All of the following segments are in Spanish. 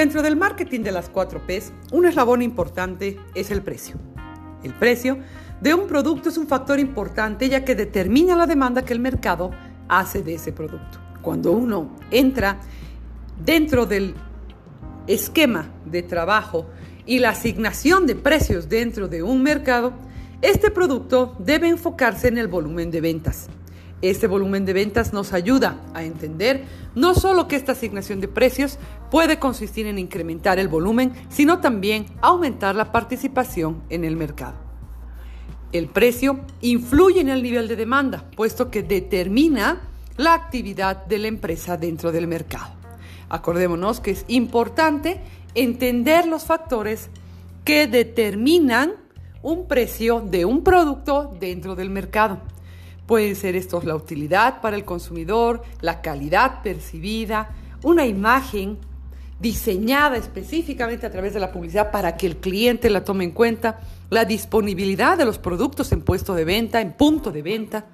Dentro del marketing de las 4 Ps, un eslabón importante es el precio. El precio de un producto es un factor importante ya que determina la demanda que el mercado hace de ese producto. Cuando uno entra dentro del esquema de trabajo y la asignación de precios dentro de un mercado, este producto debe enfocarse en el volumen de ventas. Este volumen de ventas nos ayuda a entender no solo que esta asignación de precios puede consistir en incrementar el volumen, sino también aumentar la participación en el mercado. El precio influye en el nivel de demanda, puesto que determina la actividad de la empresa dentro del mercado. Acordémonos que es importante entender los factores que determinan un precio de un producto dentro del mercado. Pueden ser estos la utilidad para el consumidor, la calidad percibida, una imagen diseñada específicamente a través de la publicidad para que el cliente la tome en cuenta, la disponibilidad de los productos en puesto de venta, en punto de venta,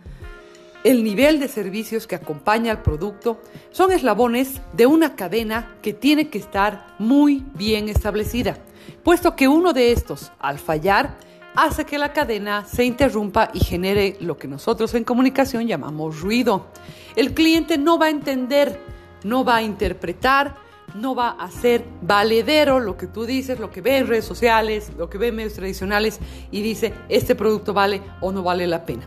el nivel de servicios que acompaña al producto, son eslabones de una cadena que tiene que estar muy bien establecida, puesto que uno de estos, al fallar, hace que la cadena se interrumpa y genere lo que nosotros en comunicación llamamos ruido. El cliente no va a entender, no va a interpretar, no va a ser valedero lo que tú dices, lo que ve en redes sociales, lo que ve en medios tradicionales y dice, este producto vale o no vale la pena.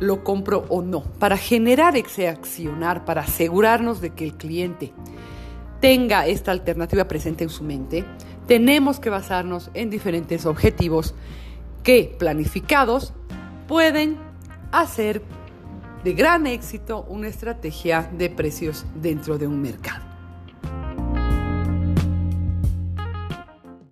Lo compro o no. Para generar ese accionar, para asegurarnos de que el cliente tenga esta alternativa presente en su mente, tenemos que basarnos en diferentes objetivos que planificados pueden hacer de gran éxito una estrategia de precios dentro de un mercado.